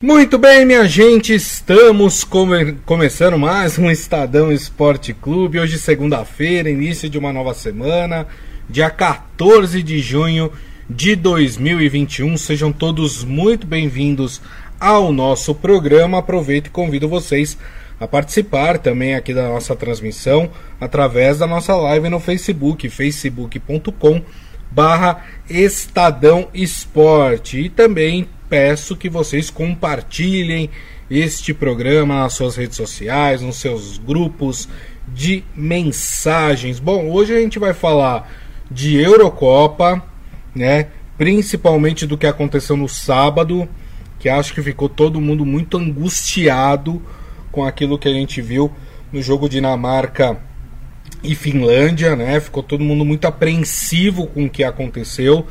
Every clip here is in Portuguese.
Muito bem, minha gente, estamos come começando mais um Estadão Esporte Clube. Hoje, segunda-feira, início de uma nova semana, dia 14 de junho de 2021. Sejam todos muito bem-vindos ao nosso programa. Aproveito e convido vocês a participar também aqui da nossa transmissão através da nossa live no Facebook, facebook.com barra Estadão Esporte e também peço que vocês compartilhem este programa nas suas redes sociais, nos seus grupos de mensagens. Bom, hoje a gente vai falar de Eurocopa, né? Principalmente do que aconteceu no sábado, que acho que ficou todo mundo muito angustiado com aquilo que a gente viu no jogo Dinamarca e Finlândia, né? Ficou todo mundo muito apreensivo com o que aconteceu.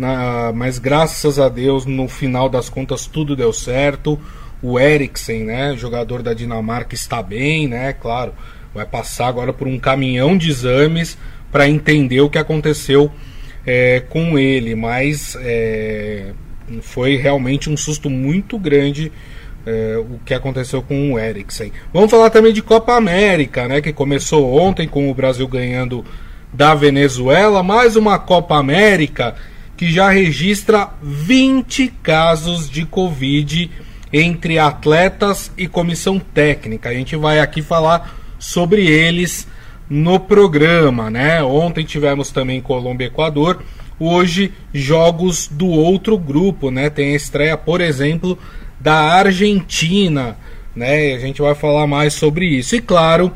Na, mas graças a Deus, no final das contas, tudo deu certo. O Eriksen, né, jogador da Dinamarca, está bem, né? Claro, vai passar agora por um caminhão de exames para entender o que aconteceu é, com ele. Mas é, foi realmente um susto muito grande é, o que aconteceu com o Eriksen. Vamos falar também de Copa América, né? Que começou ontem com o Brasil ganhando da Venezuela, mais uma Copa América que já registra 20 casos de Covid entre atletas e comissão técnica. A gente vai aqui falar sobre eles no programa, né? Ontem tivemos também Colômbia e Equador. Hoje, jogos do outro grupo, né? Tem a estreia, por exemplo, da Argentina, né? A gente vai falar mais sobre isso. E claro,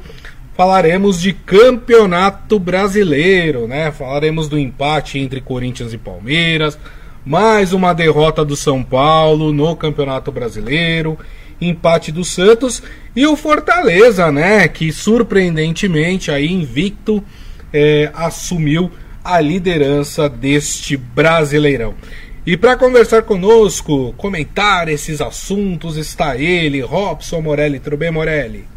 falaremos de campeonato brasileiro, né? Falaremos do empate entre Corinthians e Palmeiras, mais uma derrota do São Paulo no Campeonato Brasileiro, empate do Santos e o Fortaleza, né? Que surpreendentemente aí invicto é, assumiu a liderança deste Brasileirão. E para conversar conosco, comentar esses assuntos, está ele, Robson Morelli. Tudo bem, Morelli?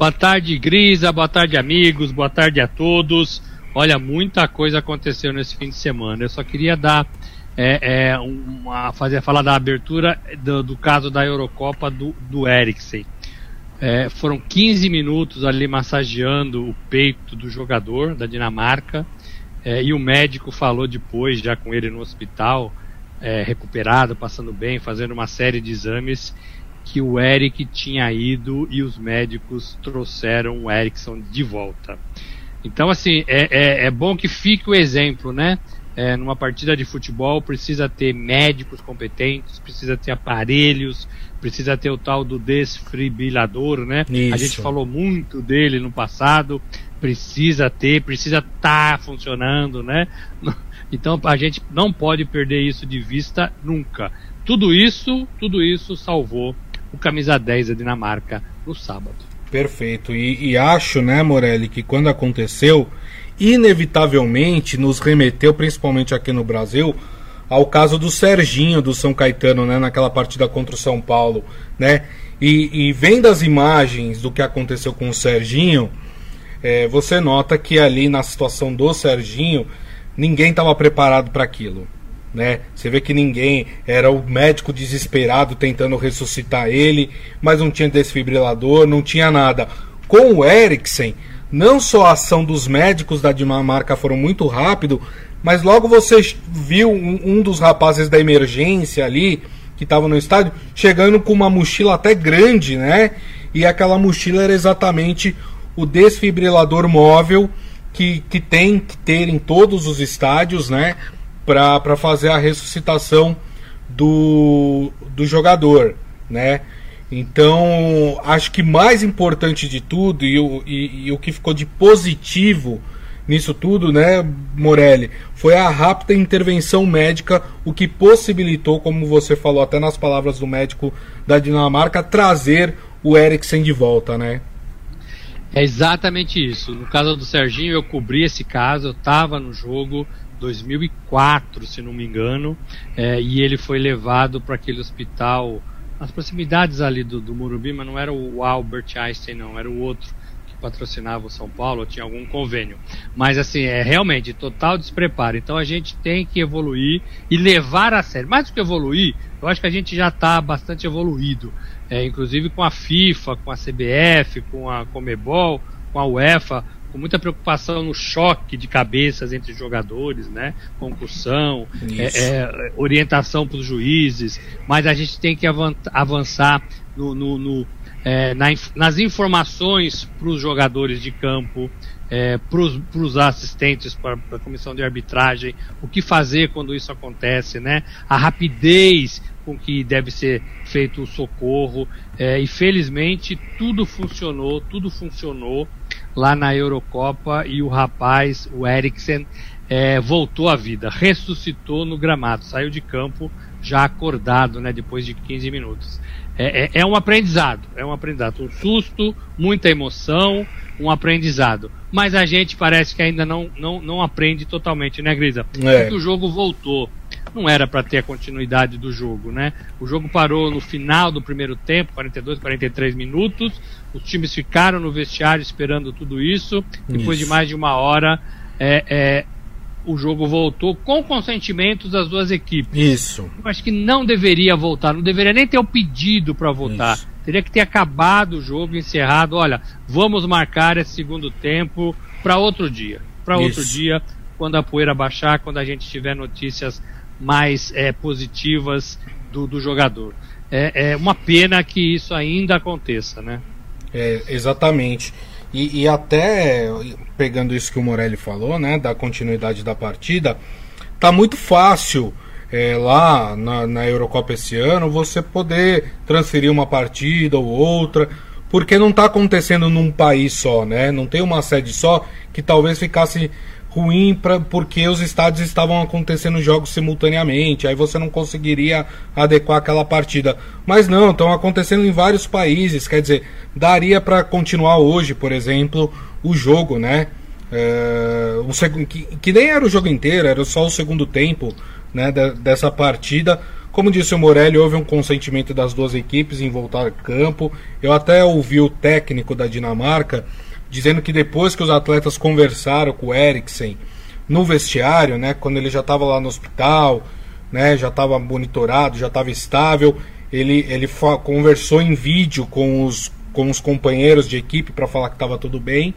Boa tarde, Grisa. Boa tarde, amigos. Boa tarde a todos. Olha, muita coisa aconteceu nesse fim de semana. Eu só queria dar é, é, uma, fazer falar da abertura do, do caso da Eurocopa do, do Eriksen. É, foram 15 minutos ali massageando o peito do jogador da Dinamarca é, e o médico falou depois, já com ele no hospital, é, recuperado, passando bem, fazendo uma série de exames que o Eric tinha ido e os médicos trouxeram o Erickson de volta. Então, assim, é, é, é bom que fique o exemplo, né? É, numa partida de futebol precisa ter médicos competentes, precisa ter aparelhos, precisa ter o tal do desfibrilador, né? Isso. A gente falou muito dele no passado, precisa ter, precisa estar tá funcionando, né? Então a gente não pode perder isso de vista nunca. Tudo isso, tudo isso salvou o camisa 10 da Dinamarca no sábado. Perfeito. E, e acho, né, Morelli, que quando aconteceu, inevitavelmente nos remeteu, principalmente aqui no Brasil, ao caso do Serginho do São Caetano, né, naquela partida contra o São Paulo, né? E, e vendo as imagens do que aconteceu com o Serginho, é, você nota que ali na situação do Serginho, ninguém estava preparado para aquilo né? Você vê que ninguém era o médico desesperado tentando ressuscitar ele, mas não tinha desfibrilador, não tinha nada. Com o Eriksen, não só a ação dos médicos da Dinamarca foram muito rápido, mas logo você viu um, um dos rapazes da emergência ali que estava no estádio chegando com uma mochila até grande, né? E aquela mochila era exatamente o desfibrilador móvel que, que tem que ter em todos os estádios, né? Para fazer a ressuscitação do, do jogador, né? Então, acho que mais importante de tudo e o, e, e o que ficou de positivo nisso tudo, né, Morelli, foi a rápida intervenção médica, o que possibilitou, como você falou até nas palavras do médico da Dinamarca, trazer o Eriksen de volta, né? É exatamente isso. No caso do Serginho, eu cobri esse caso, eu estava no jogo, 2004, se não me engano, é, e ele foi levado para aquele hospital nas proximidades ali do, do Murubi, mas não era o Albert Einstein, não, era o outro que patrocinava o São Paulo, tinha algum convênio. Mas assim, é realmente total despreparo. Então a gente tem que evoluir e levar a sério. Mais do que evoluir, Eu acho que a gente já está bastante evoluído, é, inclusive com a FIFA, com a CBF, com a Comebol, com a UEFA, com muita preocupação no choque de cabeças entre jogadores, né? Concussão, é, é, orientação para os juízes, mas a gente tem que avançar no, no, no é, na, nas informações para os jogadores de campo, é, para os assistentes, para a comissão de arbitragem, o que fazer quando isso acontece, né? A rapidez com que deve ser feito o socorro. É, e felizmente tudo funcionou, tudo funcionou lá na Eurocopa e o rapaz, o Eriksen, é, voltou à vida, ressuscitou no gramado, saiu de campo já acordado, né, depois de 15 minutos. É, é, é, um aprendizado, é um aprendizado, um susto, muita emoção, um aprendizado. Mas a gente parece que ainda não, não, não aprende totalmente, né, Grisa? É. O jogo voltou não era para ter a continuidade do jogo, né? O jogo parou no final do primeiro tempo, 42, 43 minutos. Os times ficaram no vestiário esperando tudo isso. Depois isso. de mais de uma hora, é, é, o jogo voltou com consentimento das duas equipes. Isso. Eu acho que não deveria voltar, não deveria nem ter o pedido para voltar. Isso. Teria que ter acabado o jogo, encerrado. Olha, vamos marcar esse segundo tempo para outro dia. Para outro dia, quando a poeira baixar, quando a gente tiver notícias mais é, positivas do, do jogador. É, é, uma pena que isso ainda aconteça, né? É, exatamente. E, e, até pegando isso que o Morelli falou, né, da continuidade da partida, tá muito fácil é, lá na, na Eurocopa esse ano você poder transferir uma partida ou outra, porque não está acontecendo num país só, né? Não tem uma sede só que talvez ficasse ruim pra, porque os estádios estavam acontecendo jogos simultaneamente, aí você não conseguiria adequar aquela partida. Mas não, estão acontecendo em vários países, quer dizer, daria para continuar hoje, por exemplo, o jogo, né? É, o seg... que, que, nem era o jogo inteiro, era só o segundo tempo né, de, dessa partida. Como disse o Morelli, houve um consentimento das duas equipes em voltar ao campo. Eu até ouvi o técnico da Dinamarca dizendo que depois que os atletas conversaram com o Eriksen no vestiário, né, quando ele já estava lá no hospital, né, já estava monitorado, já estava estável, ele, ele conversou em vídeo com os, com os companheiros de equipe para falar que estava tudo bem.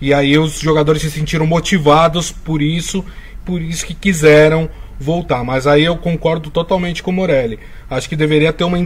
E aí os jogadores se sentiram motivados por isso, por isso que quiseram voltar. Mas aí eu concordo totalmente com o Morelli. Acho que deveria ter uma,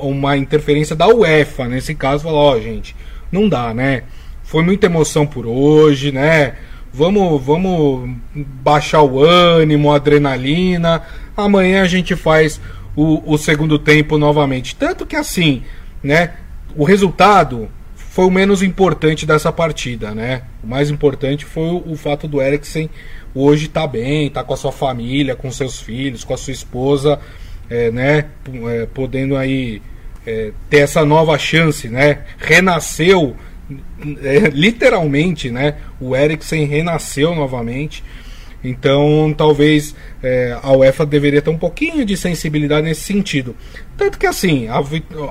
uma interferência da UEFA nesse caso, falar, ó, oh, gente, não dá, né? Foi muita emoção por hoje, né? Vamos, vamos baixar o ânimo, a adrenalina. Amanhã a gente faz o, o segundo tempo novamente. Tanto que assim, né? O resultado foi o menos importante dessa partida, né? O mais importante foi o, o fato do Eriksen hoje estar tá bem, estar tá com a sua família, com seus filhos, com a sua esposa, é, né? É, podendo aí é, ter essa nova chance, né? Renasceu é, literalmente, né? O Eriksen renasceu novamente. Então, talvez é, a UEFA deveria ter um pouquinho de sensibilidade nesse sentido. Tanto que, assim, a,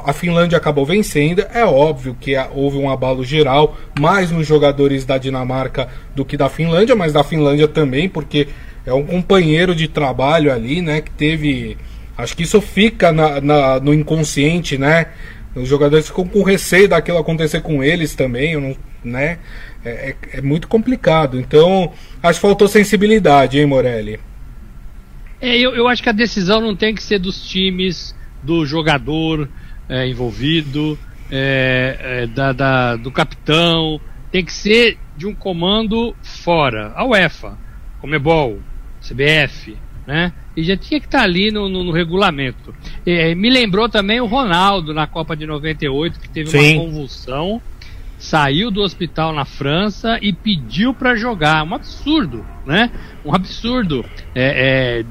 a Finlândia acabou vencendo. É óbvio que houve um abalo geral, mais nos jogadores da Dinamarca do que da Finlândia, mas da Finlândia também, porque é um companheiro de trabalho ali, né? Que teve. Acho que isso fica na, na no inconsciente, né? Os jogadores ficam com receio daquilo acontecer com eles também, não, né? É, é, é, muito complicado. Então, acho que faltou sensibilidade, hein, Morelli? É, eu, eu acho que a decisão não tem que ser dos times, do jogador é, envolvido, é, é, da, da, do capitão. Tem que ser de um comando fora. A UEFA, Comebol, CBF, né? E já tinha que estar tá ali no, no, no regulamento. É, me lembrou também o Ronaldo na Copa de 98, que teve Sim. uma convulsão, saiu do hospital na França e pediu para jogar. Um absurdo, né? Um absurdo. É, é,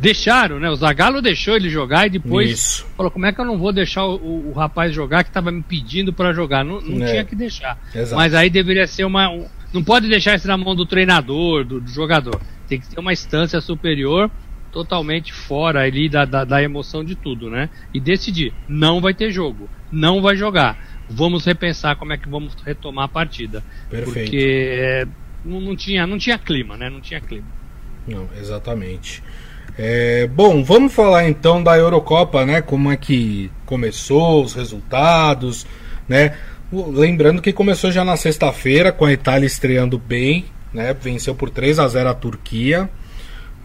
deixaram, né? O Zagallo deixou ele jogar e depois Isso. falou: como é que eu não vou deixar o, o, o rapaz jogar que estava me pedindo para jogar? Não, não é. tinha que deixar. Exato. Mas aí deveria ser uma. Não pode deixar isso na mão do treinador, do, do jogador. Tem que ter uma instância superior totalmente fora ali da, da, da, emoção de tudo, né? E decidir, não vai ter jogo, não vai jogar. Vamos repensar como é que vamos retomar a partida. Perfeito. Porque é, não, não, tinha, não tinha clima, né? Não tinha clima. Não, exatamente. É, bom, vamos falar então da Eurocopa, né? Como é que começou, os resultados, né? Lembrando que começou já na sexta-feira, com a Itália estreando bem, né? Venceu por 3 a 0 a Turquia.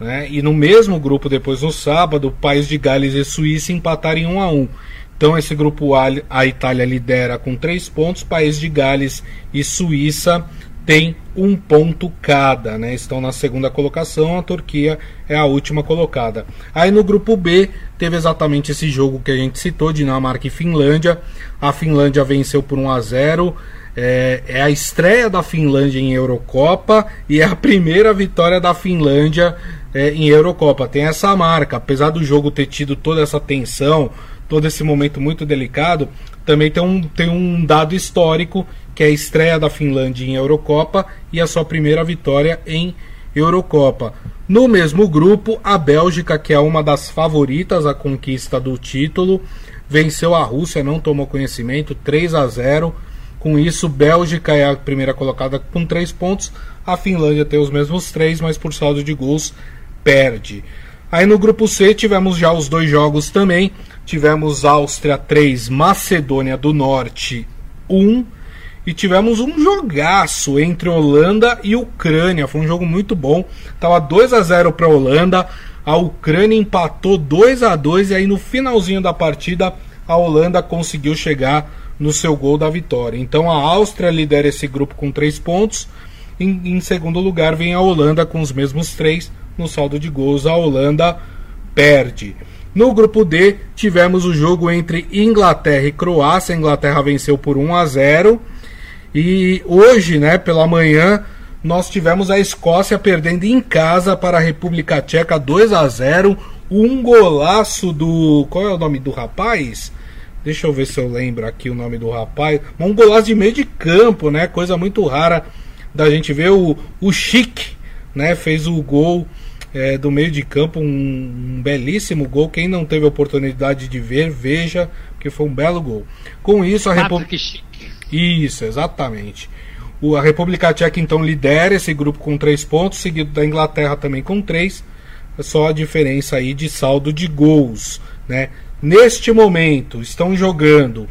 Né? E no mesmo grupo, depois no sábado, o País de Gales e Suíça empataram em 1 a 1 Então esse grupo A, a Itália lidera com 3 pontos, País de Gales e Suíça tem um ponto cada, né? Estão na segunda colocação, a Turquia é a última colocada. Aí no grupo B teve exatamente esse jogo que a gente citou, Dinamarca e Finlândia. A Finlândia venceu por 1 a 0. É, é a estreia da Finlândia em Eurocopa e é a primeira vitória da Finlândia é, em Eurocopa. Tem essa marca, apesar do jogo ter tido toda essa tensão, todo esse momento muito delicado, também tem um, tem um dado histórico que é a estreia da Finlândia em Eurocopa e a sua primeira vitória em Eurocopa. No mesmo grupo, a Bélgica, que é uma das favoritas à conquista do título, venceu a Rússia, não tomou conhecimento, 3 a 0. Com isso, Bélgica é a primeira colocada com 3 pontos. A Finlândia tem os mesmos 3, mas por saldo de gols perde. Aí no grupo C tivemos já os dois jogos também. Tivemos Áustria 3, Macedônia do Norte 1 e tivemos um jogaço entre Holanda e Ucrânia. Foi um jogo muito bom. Tava 2 a 0 para a Holanda. A Ucrânia empatou 2 a 2 e aí no finalzinho da partida a Holanda conseguiu chegar no seu gol da vitória. Então a Áustria lidera esse grupo com 3 pontos. Em, em, segundo lugar vem a Holanda com os mesmos 3. No saldo de gols, a Holanda perde. No grupo D, tivemos o jogo entre Inglaterra e Croácia. A Inglaterra venceu por 1 a 0. E hoje, né, pela manhã, nós tivemos a Escócia perdendo em casa para a República Tcheca 2 a 0. Um golaço do. Qual é o nome do rapaz? Deixa eu ver se eu lembro aqui o nome do rapaz. Um golaço de meio de campo, né? Coisa muito rara da gente ver. O, o Chic, né? Fez o gol é, do meio de campo. Um, um belíssimo gol. Quem não teve a oportunidade de ver, veja, porque foi um belo gol. Com isso, a República. Isso, exatamente. O, a República Tcheca então lidera esse grupo com três pontos, seguido da Inglaterra também com três. É só a diferença aí de saldo de gols, né? Neste momento estão jogando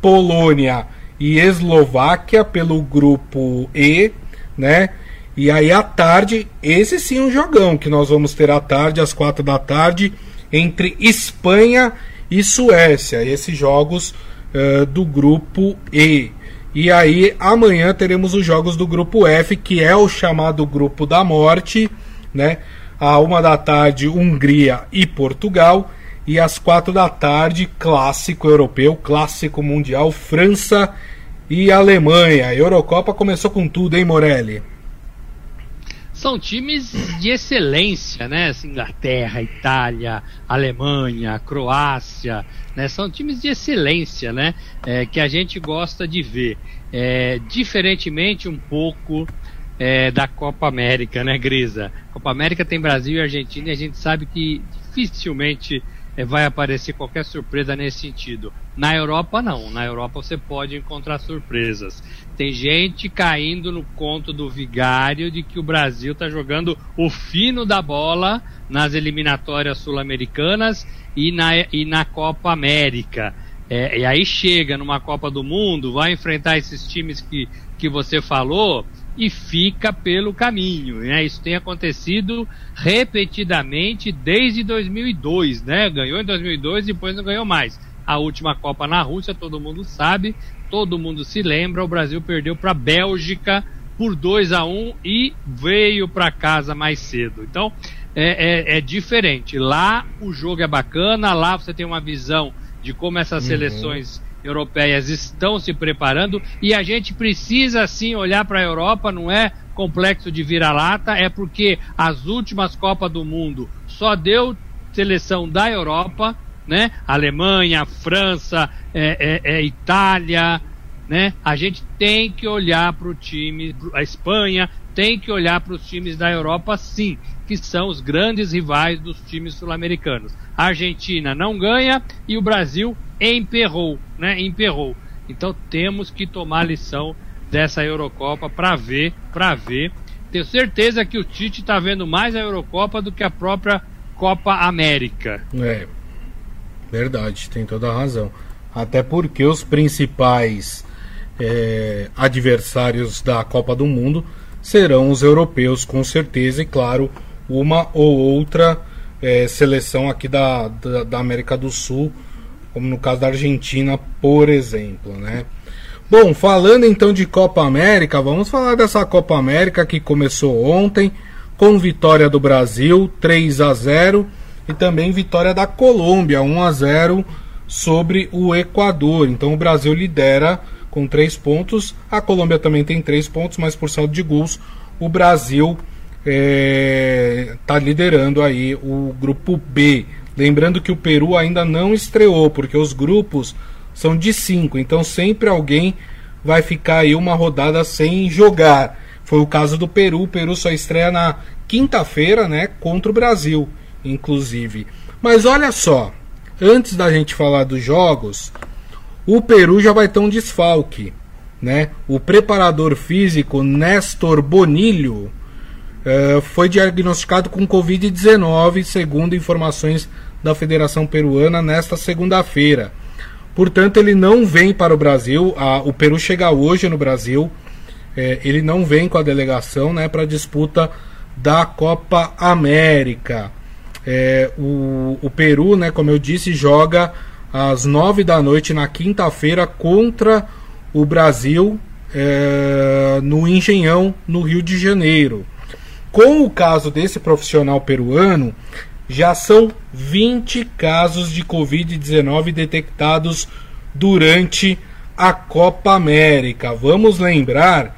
Polônia e Eslováquia pelo grupo E, né? E aí à tarde, esse sim é um jogão que nós vamos ter à tarde, às quatro da tarde, entre Espanha e Suécia. Esses jogos uh, do grupo E. E aí amanhã teremos os jogos do grupo F, que é o chamado grupo da morte, né? À uma da tarde, Hungria e Portugal. E às quatro da tarde, clássico europeu, clássico mundial, França e Alemanha. A Eurocopa começou com tudo, hein, Morelli? São times de excelência, né? Assim, Inglaterra, Itália, Alemanha, Croácia, né? São times de excelência, né? É, que a gente gosta de ver. É, diferentemente um pouco é, da Copa América, né, Grisa? Copa América tem Brasil e Argentina e a gente sabe que dificilmente vai aparecer qualquer surpresa nesse sentido. Na Europa, não. Na Europa você pode encontrar surpresas. Tem gente caindo no conto do vigário de que o Brasil está jogando o fino da bola nas eliminatórias sul-americanas e na, e na Copa América. É, e aí chega numa Copa do Mundo, vai enfrentar esses times que, que você falou e fica pelo caminho. Né? Isso tem acontecido repetidamente desde 2002. Né? Ganhou em 2002 e depois não ganhou mais. A última Copa na Rússia, todo mundo sabe, todo mundo se lembra. O Brasil perdeu para a Bélgica por 2 a 1 e veio para casa mais cedo. Então, é, é, é, diferente. Lá o jogo é bacana, lá você tem uma visão de como essas uhum. seleções europeias estão se preparando e a gente precisa sim olhar para a Europa, não é complexo de vira-lata, é porque as últimas Copas do Mundo só deu seleção da Europa, né? Alemanha, França, é, é, é Itália, né? A gente tem que olhar para o time, a Espanha tem que olhar para os times da Europa, sim que são os grandes rivais dos times sul-americanos. A Argentina não ganha e o Brasil emperrou, né? Emperrou. Então temos que tomar lição dessa Eurocopa para ver, para ver. Tenho certeza que o Tite está vendo mais a Eurocopa do que a própria Copa América. É, verdade, tem toda a razão. Até porque os principais é, adversários da Copa do Mundo serão os europeus, com certeza, e claro, uma ou outra é, seleção aqui da, da, da, América do Sul, como no caso da Argentina, por exemplo, né? Bom, falando então de Copa América, vamos falar dessa Copa América que começou ontem com vitória do Brasil 3 a 0 e também vitória da Colômbia 1 a 0 sobre o Equador. Então o Brasil lidera com três pontos, a Colômbia também tem três pontos, mas por saldo de gols o Brasil está é, tá liderando aí o grupo B. Lembrando que o Peru ainda não estreou, porque os grupos são de cinco, então sempre alguém vai ficar aí uma rodada sem jogar. Foi o caso do Peru. O Peru só estreia na quinta-feira, né, contra o Brasil, inclusive. Mas olha só, antes da gente falar dos jogos, o Peru já vai ter um desfalque, né? O preparador físico Néstor Bonilho uh, foi diagnosticado com Covid-19, segundo informações da Federação Peruana, nesta segunda-feira. Portanto, ele não vem para o Brasil. A, o Peru chega hoje no Brasil. É, ele não vem com a delegação né, para a disputa da Copa América. É, o, o Peru, né, como eu disse, joga às nove da noite na quinta-feira contra o Brasil é, no Engenhão, no Rio de Janeiro. Com o caso desse profissional peruano, já são 20 casos de Covid-19 detectados durante a Copa América. Vamos lembrar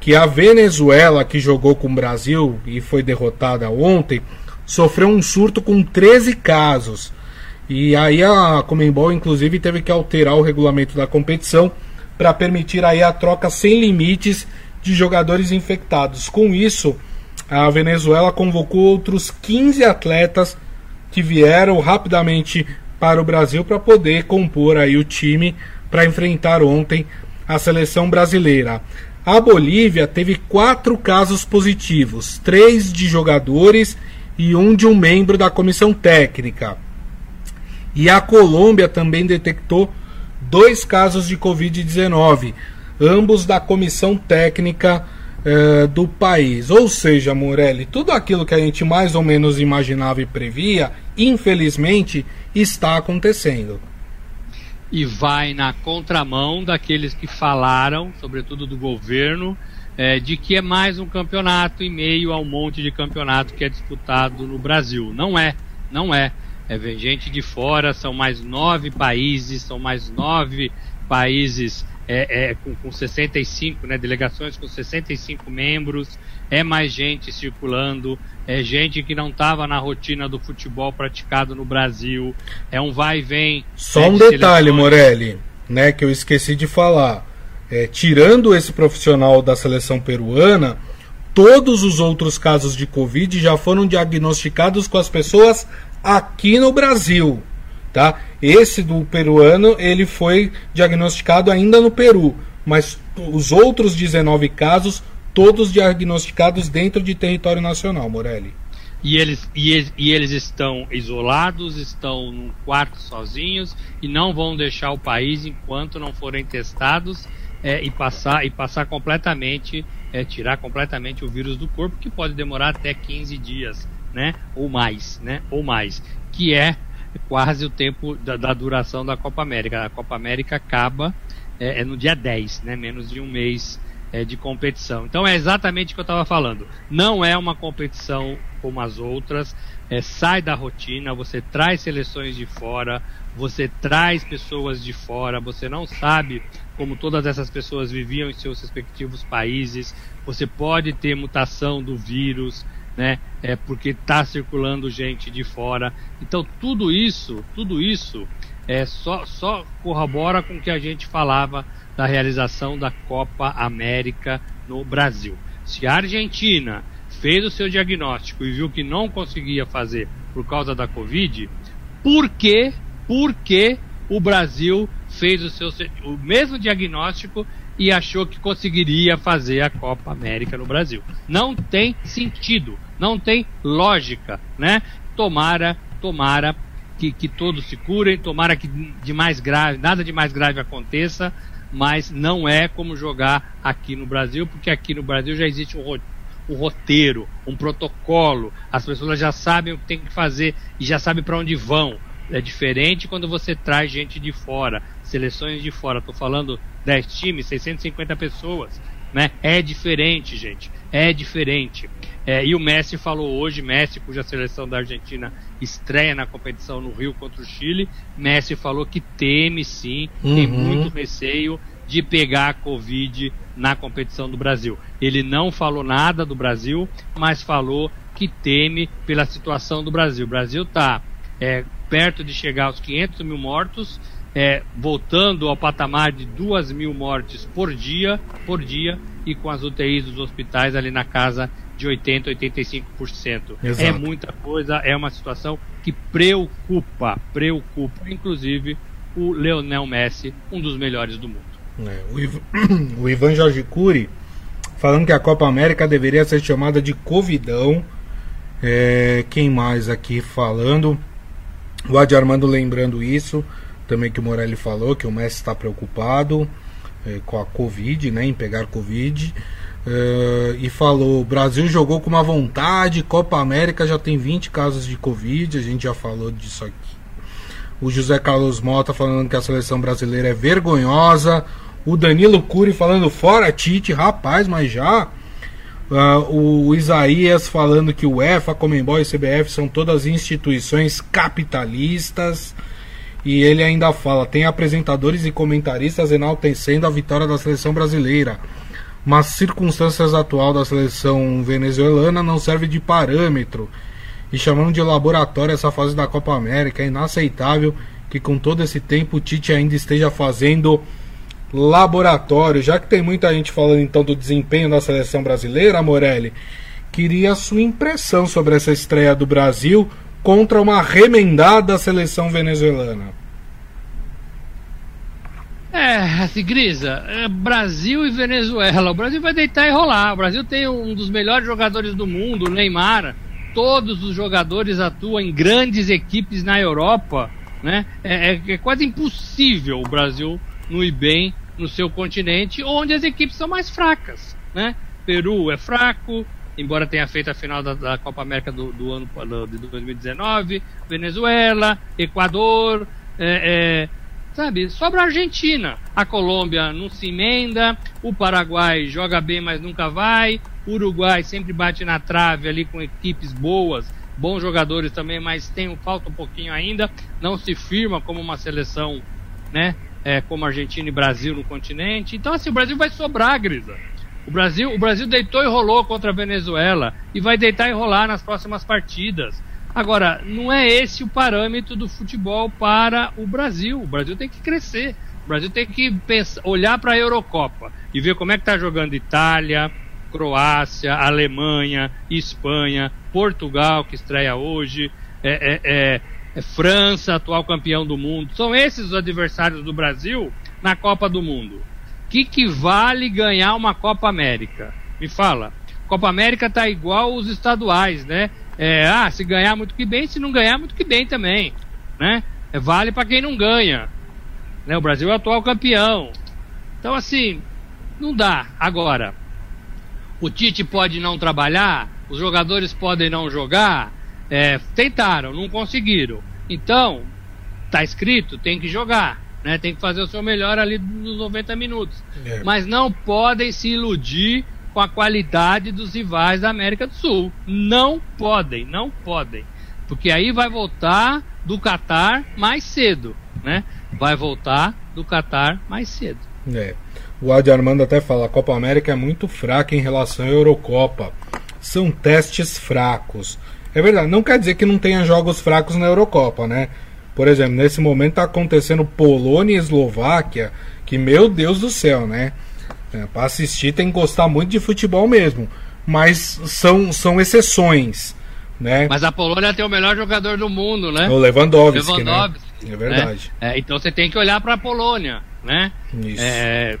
que a Venezuela, que jogou com o Brasil e foi derrotada ontem, sofreu um surto com 13 casos. E aí a Comembol, inclusive, teve que alterar o regulamento da competição para permitir aí a troca sem limites de jogadores infectados. Com isso, a Venezuela convocou outros 15 atletas que vieram rapidamente para o Brasil para poder compor aí o time para enfrentar ontem a seleção brasileira. A Bolívia teve quatro casos positivos, três de jogadores e um de um membro da comissão técnica. E a Colômbia também detectou dois casos de Covid-19, ambos da comissão técnica eh, do país. Ou seja, Morelli, tudo aquilo que a gente mais ou menos imaginava e previa, infelizmente, está acontecendo e vai na contramão daqueles que falaram, sobretudo do governo, é, de que é mais um campeonato em meio a um monte de campeonato que é disputado no Brasil. Não é, não é. É, vem gente de fora, são mais nove países, são mais nove países é, é, com, com 65, né, delegações com 65 membros, é mais gente circulando, é gente que não estava na rotina do futebol praticado no Brasil, é um vai e vem. Só né, um detalhe, seleções. Morelli, né, que eu esqueci de falar. É, tirando esse profissional da seleção peruana, todos os outros casos de Covid já foram diagnosticados com as pessoas aqui no Brasil. Tá? Esse do peruano ele foi diagnosticado ainda no Peru, mas os outros 19 casos todos diagnosticados dentro de território nacional, Morelli. E eles, e eles, e eles estão isolados, estão num quarto sozinhos e não vão deixar o país enquanto não forem testados é, e passar e passar completamente, é, tirar completamente o vírus do corpo, que pode demorar até 15 dias, né? Ou mais, né? Ou mais, que é quase o tempo da, da duração da Copa América. A Copa América acaba é, é no dia 10, né? Menos de um mês é, de competição. Então é exatamente o que eu estava falando. Não é uma competição como as outras. É, sai da rotina, você traz seleções de fora, você traz pessoas de fora, você não sabe como todas essas pessoas viviam em seus respectivos países, você pode ter mutação do vírus, né? É porque está circulando gente de fora. Então tudo isso, tudo isso é só, só corrobora com o que a gente falava da realização da Copa América no Brasil. Se a Argentina fez o seu diagnóstico e viu que não conseguia fazer por causa da Covid, por que, por que o Brasil fez o, seu, o mesmo diagnóstico e achou que conseguiria fazer a Copa América no Brasil? Não tem sentido, não tem lógica, né? tomara, tomara que, que todos se curem, tomara que de mais grave, nada de mais grave aconteça, mas não é como jogar aqui no Brasil, porque aqui no Brasil já existe um, um roteiro, um protocolo, as pessoas já sabem o que tem que fazer e já sabem para onde vão. É diferente quando você traz gente de fora, seleções de fora. Estou falando 10 times, 650 pessoas. Né? É diferente, gente. É diferente. É, e o Messi falou hoje, Messi, cuja seleção da Argentina estreia na competição no Rio contra o Chile, Messi falou que teme sim, uhum. tem muito receio de pegar a Covid na competição do Brasil. Ele não falou nada do Brasil, mas falou que teme pela situação do Brasil. O Brasil está é, perto de chegar aos 500 mil mortos, é, voltando ao patamar de 2 mil mortes por dia, por dia, e com as UTIs dos hospitais ali na casa de 80, 85%. Exato. É muita coisa, é uma situação que preocupa, preocupa, inclusive o Leonel Messi, um dos melhores do mundo. É, o, Ivan, o Ivan Jorge Cury falando que a Copa América deveria ser chamada de Covidão. É, quem mais aqui falando? O Adi Armando lembrando isso, também que o Morelli falou, que o Messi está preocupado é, com a Covid, né, em pegar Covid. É, e falou: o Brasil jogou com uma vontade, Copa América já tem 20 casos de Covid, a gente já falou disso aqui. O José Carlos Mota falando que a seleção brasileira é vergonhosa. O Danilo Cury falando fora Tite, rapaz, mas já. Uh, o Isaías falando que o EFA, Comembol e CBF são todas instituições capitalistas. E ele ainda fala: tem apresentadores e comentaristas enaltecendo a vitória da seleção brasileira. Mas circunstâncias atual da seleção venezuelana não serve de parâmetro. E chamando de laboratório essa fase da Copa América, é inaceitável que com todo esse tempo o Tite ainda esteja fazendo laboratório. Já que tem muita gente falando então do desempenho da seleção brasileira, Morelli, queria a sua impressão sobre essa estreia do Brasil contra uma remendada seleção venezuelana. É, assim, Grisa, é Brasil e Venezuela. O Brasil vai deitar e rolar. O Brasil tem um dos melhores jogadores do mundo, o Neymar. Todos os jogadores atuam em grandes equipes na Europa. Né? É, é, é quase impossível o Brasil não ir bem no seu continente, onde as equipes são mais fracas. Né? Peru é fraco, embora tenha feito a final da, da Copa América do, do ano do, de 2019, Venezuela, Equador, é, é, sabe? Sobra a Argentina. A Colômbia não se emenda, o Paraguai joga bem, mas nunca vai, o Uruguai sempre bate na trave ali com equipes boas, bons jogadores também, mas tem falta um pouquinho ainda, não se firma como uma seleção, né? é, como Argentina e Brasil no continente. Então, assim, o Brasil vai sobrar, Grisa. O Brasil, o Brasil deitou e rolou contra a Venezuela e vai deitar e rolar nas próximas partidas. Agora, não é esse o parâmetro do futebol para o Brasil. O Brasil tem que crescer. O Brasil tem que pensar, olhar para a Eurocopa e ver como é que está jogando Itália, Croácia, Alemanha, Espanha, Portugal, que estreia hoje, é, é, é é França, atual campeão do mundo. São esses os adversários do Brasil na Copa do Mundo. O que, que vale ganhar uma Copa América? Me fala. Copa América tá igual os estaduais, né? É, ah, se ganhar muito que bem, se não ganhar muito que bem também, né? É, vale para quem não ganha. Né? O Brasil é o atual campeão. Então assim, não dá. Agora, o Tite pode não trabalhar, os jogadores podem não jogar, é, tentaram, não conseguiram. Então, tá escrito, tem que jogar. Né, tem que fazer o seu melhor ali nos 90 minutos. É. Mas não podem se iludir com a qualidade dos rivais da América do Sul. Não podem, não podem. Porque aí vai voltar do Catar mais cedo, né? Vai voltar do Catar mais cedo. É. O Adi Armando até fala, a Copa América é muito fraca em relação à Eurocopa. São testes fracos. É verdade, não quer dizer que não tenha jogos fracos na Eurocopa, né? Por exemplo, nesse momento tá acontecendo Polônia e Eslováquia, que meu Deus do céu, né? É, para assistir tem que gostar muito de futebol mesmo, mas são, são exceções, né? Mas a Polônia tem o melhor jogador do mundo, né? O Lewandowski, né? Lewandowski né? É verdade. É, então você tem que olhar para a Polônia, né? Isso. É,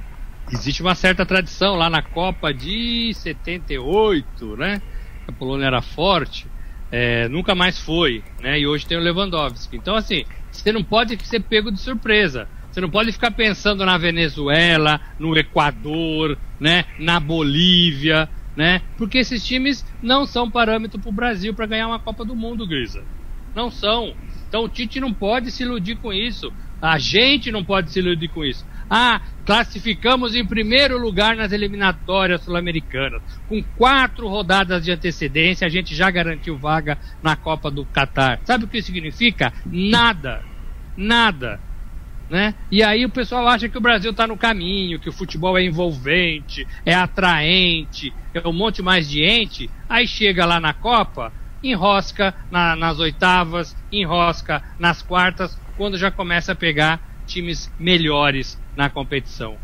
existe uma certa tradição lá na Copa de 78, né? A Polônia era forte. é, nunca mais foi, né? E hoje tem o Lewandowski. Então, assim, você não pode ser pego de surpresa. Você não pode ficar pensando na Venezuela, no Equador, né? Na Bolívia, né? Porque esses times não são parâmetro para o Brasil para ganhar uma Copa do Mundo, Grisa. Não são. Então o Tite não pode se iludir com isso. A gente não pode se iludir com isso. Ah, classificamos em primeiro lugar nas eliminatórias sul-americanas. Com quatro rodadas de antecedência, a gente já garantiu vaga na Copa do Catar. Sabe o que isso significa? Nada. Nada. Né? E aí o pessoal acha que o Brasil está no caminho, que o futebol é envolvente, é atraente, é um monte mais de ente. Aí chega lá na Copa, enrosca na, nas oitavas, enrosca nas quartas, quando já começa a pegar times melhores na competição.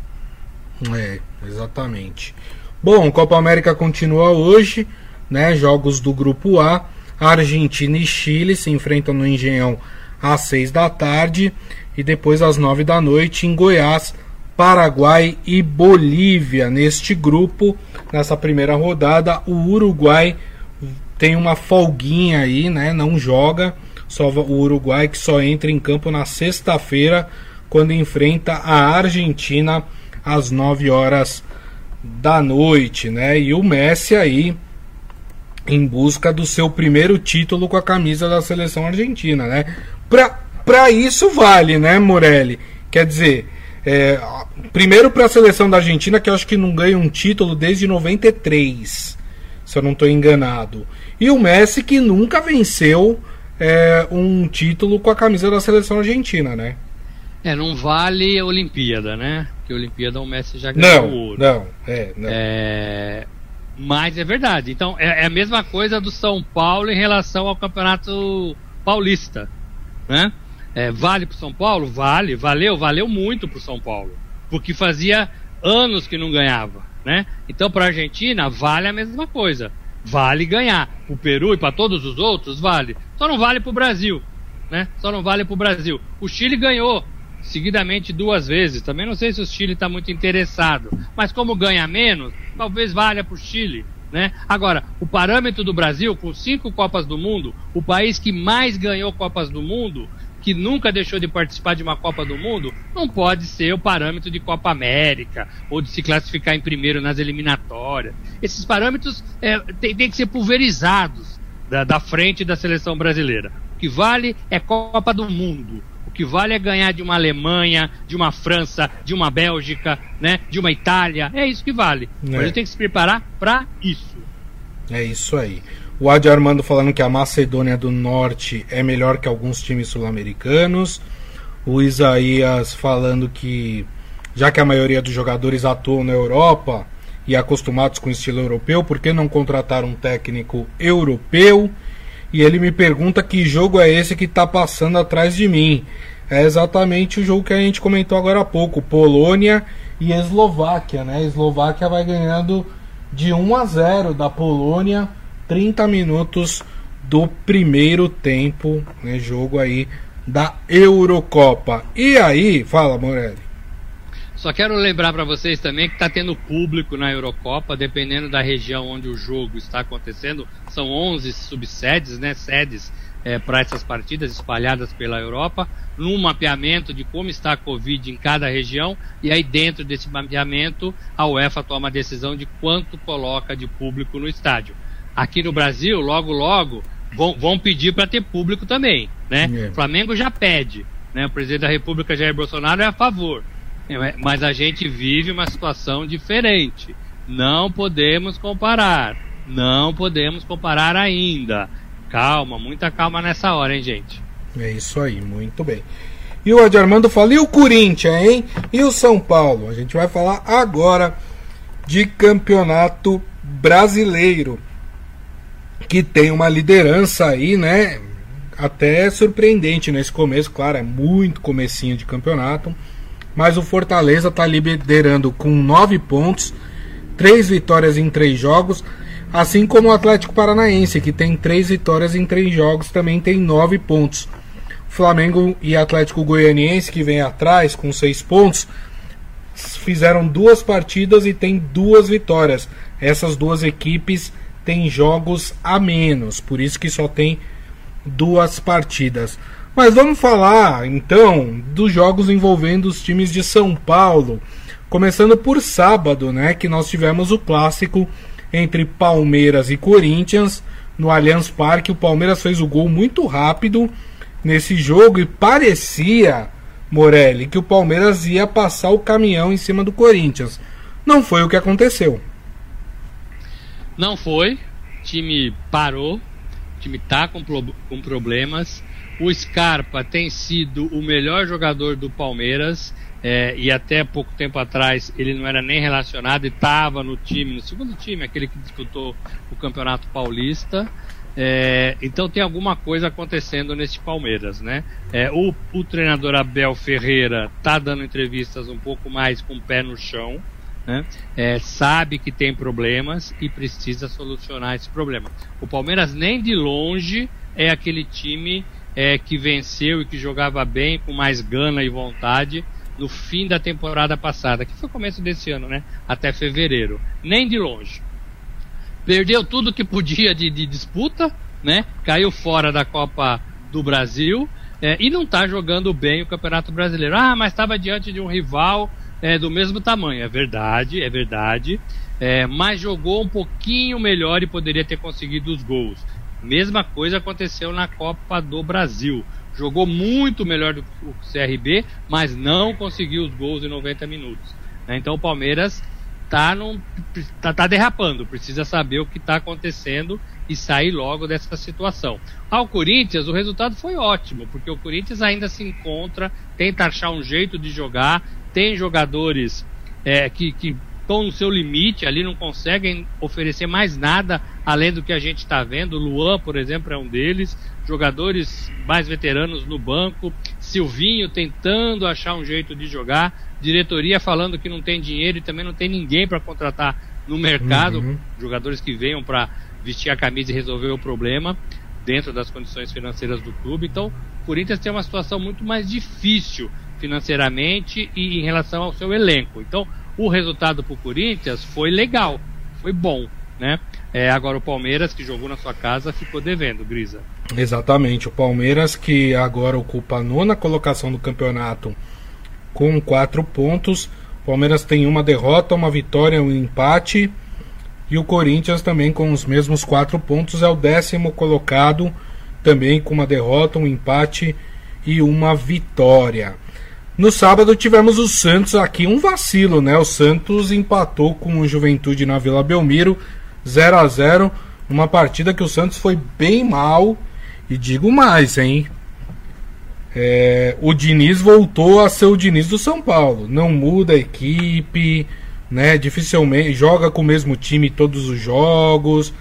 É, exatamente. Bom, Copa América continua hoje, né? Jogos do grupo A. Argentina e Chile se enfrentam no Engenhão às 6 da tarde e depois às 9 da noite em Goiás, Paraguai e Bolívia. Neste grupo, nessa primeira rodada, o Uruguai tem uma folguinha aí, né? Não joga. Só o Uruguai que só entra em campo na sexta-feira quando enfrenta a Argentina às 9 horas da noite, né? E o Messi aí em busca do seu primeiro título com a camisa da seleção argentina, né? Pra, pra isso vale, né, Morelli? Quer dizer, é, primeiro para a seleção da Argentina, que eu acho que não ganha um título desde 93, se eu não estou enganado. E o Messi, que nunca venceu é, um título com a camisa da seleção argentina, né? É, não vale a Olimpíada, né? Porque a Olimpíada o Messi já ganhou não, ouro. Não, é, não. É, mas é verdade. Então é, é, a mesma coisa do São Paulo em relação ao Campeonato Paulista, né? É, vale para São Paulo? Vale, valeu, valeu muito para São Paulo, porque fazia anos que não ganhava, né? Então para Argentina vale a mesma coisa, vale ganhar. O Peru e para todos os outros vale. Só não vale para o Brasil, né? Só não vale para o Brasil. O Chile ganhou seguidamente duas vezes. Também não sei se o Chile está muito interessado. Mas como ganha menos, talvez valha para o Chile. Né? Agora, o parâmetro do Brasil, com cinco Copas do Mundo, o país que mais ganhou Copas do Mundo, que nunca deixou de participar de uma Copa do Mundo, não pode ser o parâmetro de Copa América ou de se classificar em primeiro nas eliminatórias. Esses parâmetros é, têm, que ser pulverizados da, da frente da seleção brasileira. O que vale é Copa do Mundo que vale é ganhar de uma Alemanha, de uma França, de uma Bélgica, né, de uma Itália. É isso que vale. É. A gente tem que se preparar para isso. É isso aí. O Adi Armando falando que a Macedônia do Norte é melhor que alguns times sul-americanos. O Isaías falando que, já que a maioria dos jogadores atuam na Europa e acostumados com o estilo europeu, por que não contratar um técnico europeu? e ele me pergunta que jogo é esse que está passando atrás de mim. É exatamente o jogo que a gente comentou agora há pouco, Polônia e Eslováquia, né? A Eslováquia vai ganhando de 1 a 0 da Polônia, 30 minutos do primeiro tempo, né? Jogo aí da Eurocopa. E aí, fala, Morelli. Só quero lembrar para vocês também que está tendo público na Eurocopa, dependendo da região onde o jogo está acontecendo. São 11 subsedes, né, sedes é, para essas partidas espalhadas pela Europa, num mapeamento de como está a Covid em cada região, e aí dentro desse mapeamento a UEFA toma a decisão de quanto coloca de público no estádio. Aqui no Brasil, logo logo, vão, vão pedir para ter público também, né? É. O Flamengo já pede, né? O presidente da República Jair Bolsonaro é a favor. É, mas a gente vive uma situação diferente. Não podemos comparar. Não podemos comparar ainda. Calma, muita calma nessa hora, hein, gente? É isso aí, muito bem. E o Adi Armando fala, e o Corinthians, hein? E o São Paulo? A gente vai falar agora de campeonato brasileiro. Que tem uma liderança aí, né? Até surpreendente nesse começo, claro, é muito comecinho de campeonato mas o Fortaleza está liderando com nove pontos, três vitórias em três jogos, assim como o Atlético Paranaense, que tem três vitórias em três jogos, também tem nove pontos. Flamengo e Atlético Goianiense, que vem atrás com seis pontos, fizeram duas partidas e tem duas vitórias. Essas duas equipes tem jogos a menos, por isso que só tem duas partidas. Mas vamos falar então dos jogos envolvendo os times de São Paulo. Começando por sábado, né, que nós tivemos o clássico entre Palmeiras e Corinthians no Allianz Parque. O Palmeiras fez o gol muito rápido nesse jogo e parecia, Morelli, que o Palmeiras ia passar o caminhão em cima do Corinthians. Não foi o que aconteceu. Não foi. O time parou. O time tá com, com problemas. O Scarpa tem sido o melhor jogador do Palmeiras. É, e até pouco tempo atrás ele não era nem relacionado e estava no time, no segundo time, aquele que disputou o Campeonato Paulista. É, então tem alguma coisa acontecendo nesse Palmeiras, né? É, o, o, treinador Abel Ferreira tá dando entrevistas um pouco mais com o pé no chão né? É, sabe que tem problemas e precisa solucionar esse problema. O Palmeiras nem de longe é aquele time é, que venceu e que jogava bem, com mais gana e vontade no fim da temporada passada, que foi o começo desse ano, né? Até fevereiro. Nem de longe. Perdeu tudo que podia de, de disputa, né? Caiu fora da Copa do Brasil é, e não está jogando bem o Campeonato Brasileiro. Ah, mas estava diante de um rival é, do mesmo tamanho. É verdade, é verdade. É, mas jogou um pouquinho melhor e poderia ter conseguido os gols. Mesma coisa aconteceu na Copa do Brasil. Jogou muito melhor do que o CRB, mas não conseguiu os gols em 90 minutos. Né? Então o Palmeiras tá, num, tá, tá derrapando, precisa saber o que está acontecendo e sair logo dessa situação. Ao Corinthians, o resultado foi ótimo, porque o Corinthians ainda se encontra, tenta achar um jeito de jogar, tem jogadores é, que, estão no seu limite, ali não conseguem oferecer mais nada além do que a gente está vendo. O Luan, por exemplo, é um deles. Jogadores mais veteranos no banco. Silvinho tentando achar um jeito de jogar. Diretoria falando que não tem dinheiro e também não tem ninguém para contratar no mercado. Uhum. Jogadores que venham para vestir a camisa e resolver o problema dentro das condições financeiras do clube. Então, o Corinthians tem uma situação muito mais difícil financeiramente e em relação ao seu elenco. Então, o resultado para o Corinthians foi legal, foi bom, né? É, agora o Palmeiras, que jogou na sua casa, ficou devendo, Grisa. Exatamente, o Palmeiras que agora ocupa a nona colocação do campeonato com quatro pontos. O Palmeiras tem uma derrota, uma vitória, um empate. E o Corinthians também com os mesmos quatro pontos é o décimo colocado, também com uma derrota, um empate e uma vitória. No sábado tivemos o Santos aqui, um vacilo, né? O Santos empatou com o Juventude na Vila Belmiro, 0 a 0 Uma partida que o Santos foi bem mal. E digo mais, hein? É, o Diniz voltou a ser o Diniz do São Paulo. Não muda a equipe, né? Dificilmente joga com o mesmo time todos os jogos.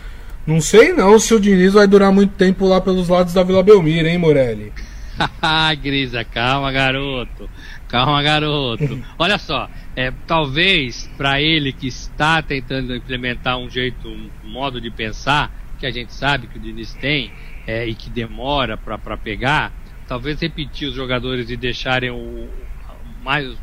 Não sei não se o Diniz vai durar muito tempo lá pelos lados da Vila Belmiro, hein, Morelli? Grisa, calma, garoto. Calma, garoto. Olha só, é, talvez para ele que está tentando implementar um jeito, um modo de pensar, que a gente sabe que o Diniz tem é, e que demora para pegar, talvez repetir os jogadores e deixarem o, mais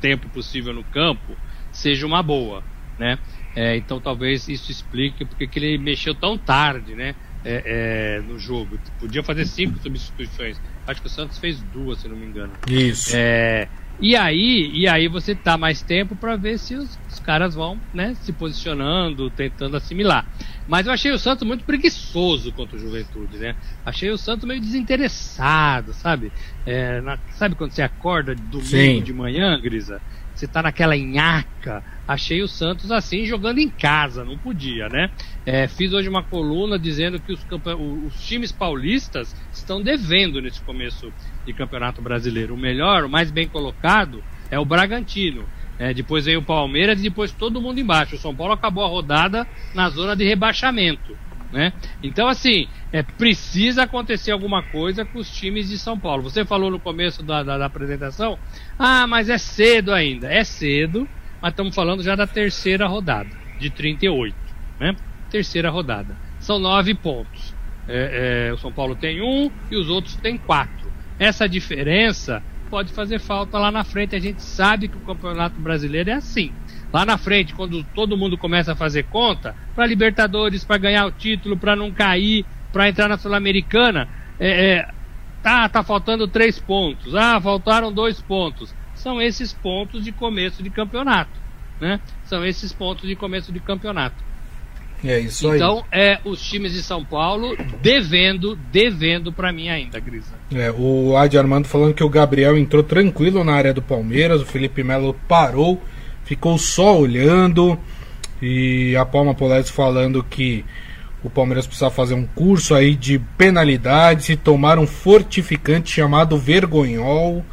tempo possível no campo seja uma boa, né? É, então talvez isso explique porque que ele mexeu tão tarde, né? É, é, no jogo. Podia fazer cinco substituições. Acho que o Santos fez duas, se não me engano. Isso. É, e aí, e aí você dá mais tempo para ver se os, os, caras vão, né, se posicionando, tentando assimilar. Mas eu achei o Santos muito preguiçoso contra o Juventude, né? Achei o Santos meio desinteressado, sabe? É, na, sabe quando você acorda domingo Sim. de manhã, Grisa? Você tá naquela enhaca, achei o Santos assim jogando em casa, não podia, né? É, fiz hoje uma coluna dizendo que os, os, times paulistas estão devendo nesse começo de campeonato brasileiro. O melhor, o mais bem colocado é o Bragantino. É, depois veio o Palmeiras e depois todo mundo embaixo. O São Paulo acabou a rodada na zona de rebaixamento. Né? Então, assim, é, precisa acontecer alguma coisa com os times de São Paulo. Você falou no começo da, da, da apresentação, ah, mas é cedo ainda. É cedo, mas estamos falando já da terceira rodada, de 38, né? Terceira rodada. São nove pontos. É, é, o São Paulo tem um e os outros têm quatro. Essa diferença pode fazer falta lá na frente. A gente sabe que o Campeonato Brasileiro é assim. lá na frente, quando todo mundo começa a fazer conta, para Libertadores, para ganhar o título, para não cair, para entrar na Sul-Americana, é, é, tá, tá faltando três pontos, ah, faltaram dois pontos. São esses pontos de começo de campeonato, né? São esses pontos de começo de campeonato. É isso aí. Então, é os times de São Paulo devendo, devendo para mim ainda, Grisa. É, o Adi Armando falando que o Gabriel entrou tranquilo na área do Palmeiras, o Felipe Melo parou, ficou só olhando. E a Palma Poletes falando que o Palmeiras precisa fazer um curso aí de penalidades e tomar um fortificante chamado vergonhol.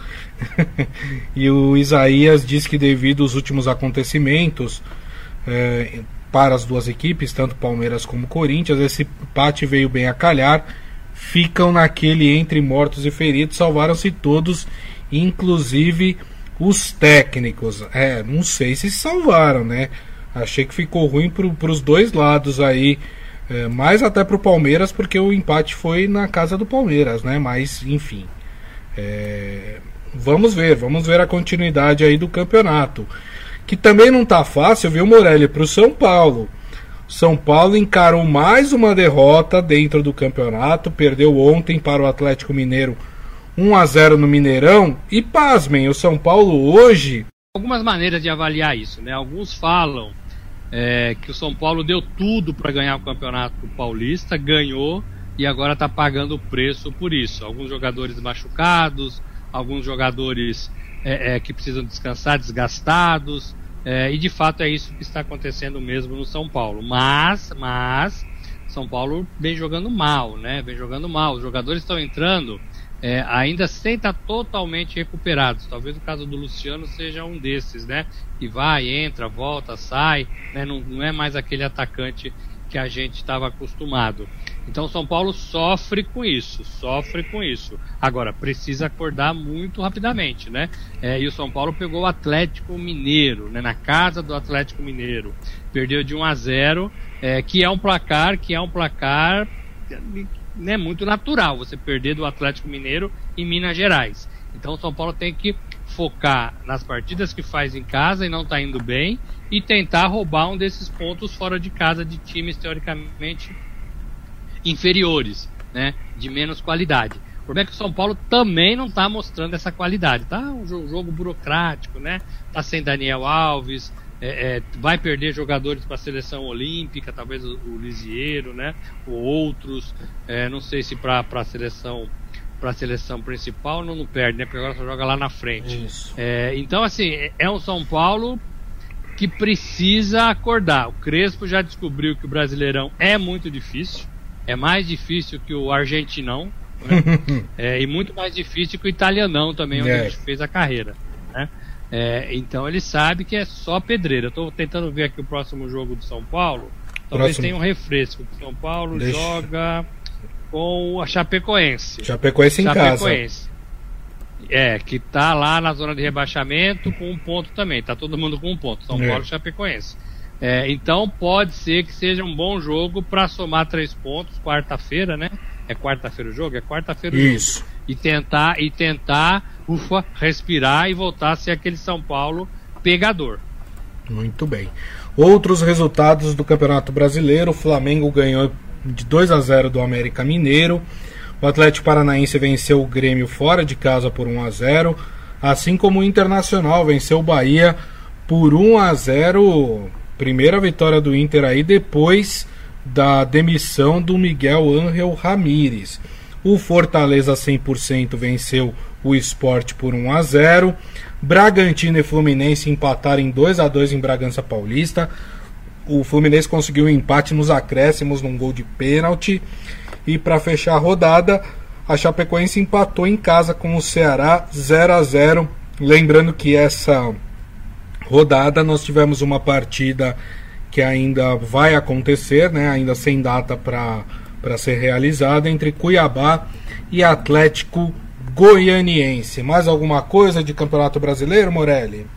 e o Isaías diz que devido aos últimos acontecimentos, é, para as duas equipes, tanto Palmeiras como Corinthians. Esse empate veio bem a calhar. Ficam naquele entre mortos e feridos, salvaram-se todos, inclusive os técnicos. É, não sei se salvaram, né? Achei que ficou ruim para os dois lados aí. É, mais até para o Palmeiras, porque o empate foi na casa do Palmeiras, né? Mas, enfim. É, vamos ver, vamos ver a continuidade aí do campeonato que também não está fácil, viu, Morelli, para o São Paulo. São Paulo encarou mais uma derrota dentro do campeonato, perdeu ontem para o Atlético Mineiro 1 a 0 no Mineirão. E pasmem, o São Paulo hoje. Algumas maneiras de avaliar isso, né? Alguns falam é, que o São Paulo deu tudo para ganhar o campeonato paulista, ganhou e agora está pagando o preço por isso. Alguns jogadores machucados, alguns jogadores é, é, que precisam descansar, desgastados. É, e de fato é isso que está acontecendo mesmo no São Paulo. Mas, mas, São Paulo vem jogando mal, né? Vem jogando mal. Os jogadores estão entrando é, ainda sem estar totalmente recuperados. Talvez o caso do Luciano seja um desses, né? Que vai, entra, volta, sai, né? não, não é mais aquele atacante que a gente estava acostumado. Então São Paulo sofre com isso, sofre com isso. Agora, precisa acordar muito rapidamente, né? É, e o São Paulo pegou o Atlético Mineiro, né? Na casa do Atlético Mineiro. Perdeu de 1 a 0, é, que é um placar, que é um placar né, muito natural, você perder do Atlético Mineiro em Minas Gerais. Então o São Paulo tem que focar nas partidas que faz em casa e não está indo bem e tentar roubar um desses pontos fora de casa de times teoricamente inferiores, né, de menos qualidade. O problema é que o São Paulo também não está mostrando essa qualidade, tá? Um jogo burocrático, né? Tá sem Daniel Alves, é, é, vai perder jogadores para a seleção olímpica, talvez o, o Lisieiro, né? Ou outros, é, não sei se para a seleção para a seleção principal não, não perde, né? Porque agora só joga lá na frente. É, então assim é um São Paulo que precisa acordar. O Crespo já descobriu que o Brasileirão é muito difícil é mais difícil que o argentinão, né? é, e muito mais difícil que o italianão também, onde é. a gente fez a carreira. Né? É, então ele sabe que é só pedreira. Eu estou tentando ver aqui o próximo jogo do São Paulo. Talvez próximo... tenha um refresco. São Paulo Deixa... joga com a Chapecoense. Chapecoense em Chapecoense. casa. É, que tá lá na zona de rebaixamento com um ponto também. Tá todo mundo com um ponto. São é. Paulo e Chapecoense. É, então pode ser que seja um bom jogo para somar três pontos quarta-feira, né? É quarta-feira o jogo? É quarta-feira o Isso. jogo. E tentar, e tentar, ufa, respirar e voltar a ser aquele São Paulo pegador. Muito bem. Outros resultados do Campeonato Brasileiro: o Flamengo ganhou de 2 a 0 do América Mineiro. O Atlético Paranaense venceu o Grêmio fora de casa por 1 a 0, assim como o Internacional venceu o Bahia por 1 a 0 Primeira vitória do Inter aí depois da demissão do Miguel Ángel Ramírez. O Fortaleza 100% venceu o Esporte por 1 a 0. Bragantino e Fluminense empataram em 2 a 2 em Bragança Paulista. O Fluminense conseguiu um empate nos acréscimos num gol de pênalti. E para fechar a rodada, a Chapecoense empatou em casa com o Ceará 0 a 0. Lembrando que essa rodada nós tivemos uma partida que ainda vai acontecer, né, ainda sem data para ser realizada, entre Cuiabá e Atlético Goianiense. Mais alguma coisa de Campeonato Brasileiro, Morelli?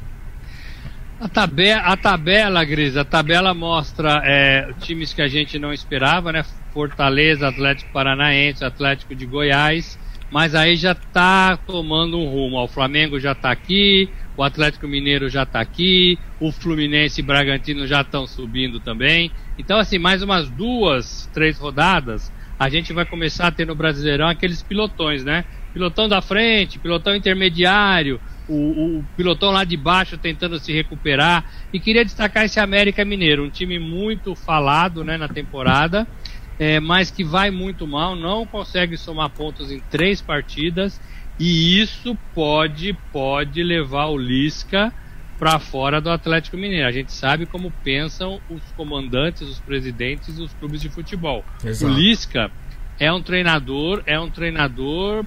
A tabela, a tabela, Gris, a tabela mostra é, times que a gente não esperava, né? Fortaleza, Atlético Paranaense, Atlético de Goiás, mas aí já está tomando um rumo. O Flamengo já está aqui, o Atlético Mineiro já está aqui, o Fluminense e Bragantino já estão subindo também. Então, assim, mais umas duas, três rodadas, a gente vai começar a ter no Brasileirão aqueles pilotões, né? Pilotão da frente, pilotão intermediário, o, o, pilotão lá de baixo tentando se recuperar. E queria destacar esse América Mineiro, um time muito falado né, na temporada, é, mas que vai muito mal, não consegue somar pontos em três partidas. E isso pode, pode levar o Lisca para fora do Atlético Mineiro. A gente sabe como pensam os comandantes, os presidentes dos clubes de futebol. Exato. O Lisca é um treinador, é um treinador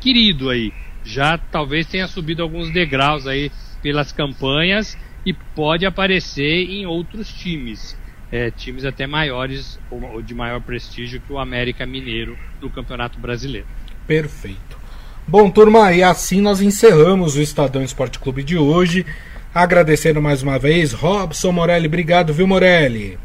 querido aí já talvez tenha subido alguns degraus aí pelas campanhas e pode aparecer em outros times. É, times até maiores ou de maior prestígio que o América Mineiro no Campeonato Brasileiro. Perfeito. Bom, turma, e assim nós encerramos o Estadão Esporte Clube de hoje. Agradecendo mais uma vez, Robson Morelli. Obrigado, viu, Morelli?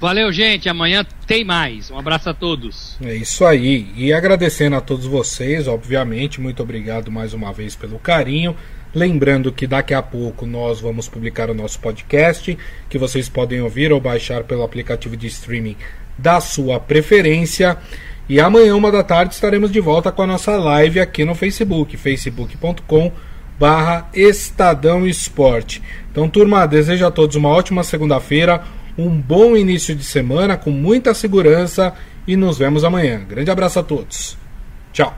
Valeu, gente. Amanhã tem mais. Um abraço a todos. É isso aí. E agradecendo a todos vocês, obviamente, muito obrigado mais uma vez pelo carinho. Lembrando que daqui a pouco nós vamos publicar o nosso podcast, que vocês podem ouvir ou baixar pelo aplicativo de streaming da sua preferência. E amanhã, uma da tarde, estaremos de volta com a nossa live aqui no Facebook, facebook.com barra Estadão Esporte. Então, turma, desejo a todos uma ótima segunda-feira um bom início de semana com muita segurança e nos vemos amanhã. Grande abraço a todos. Tchau.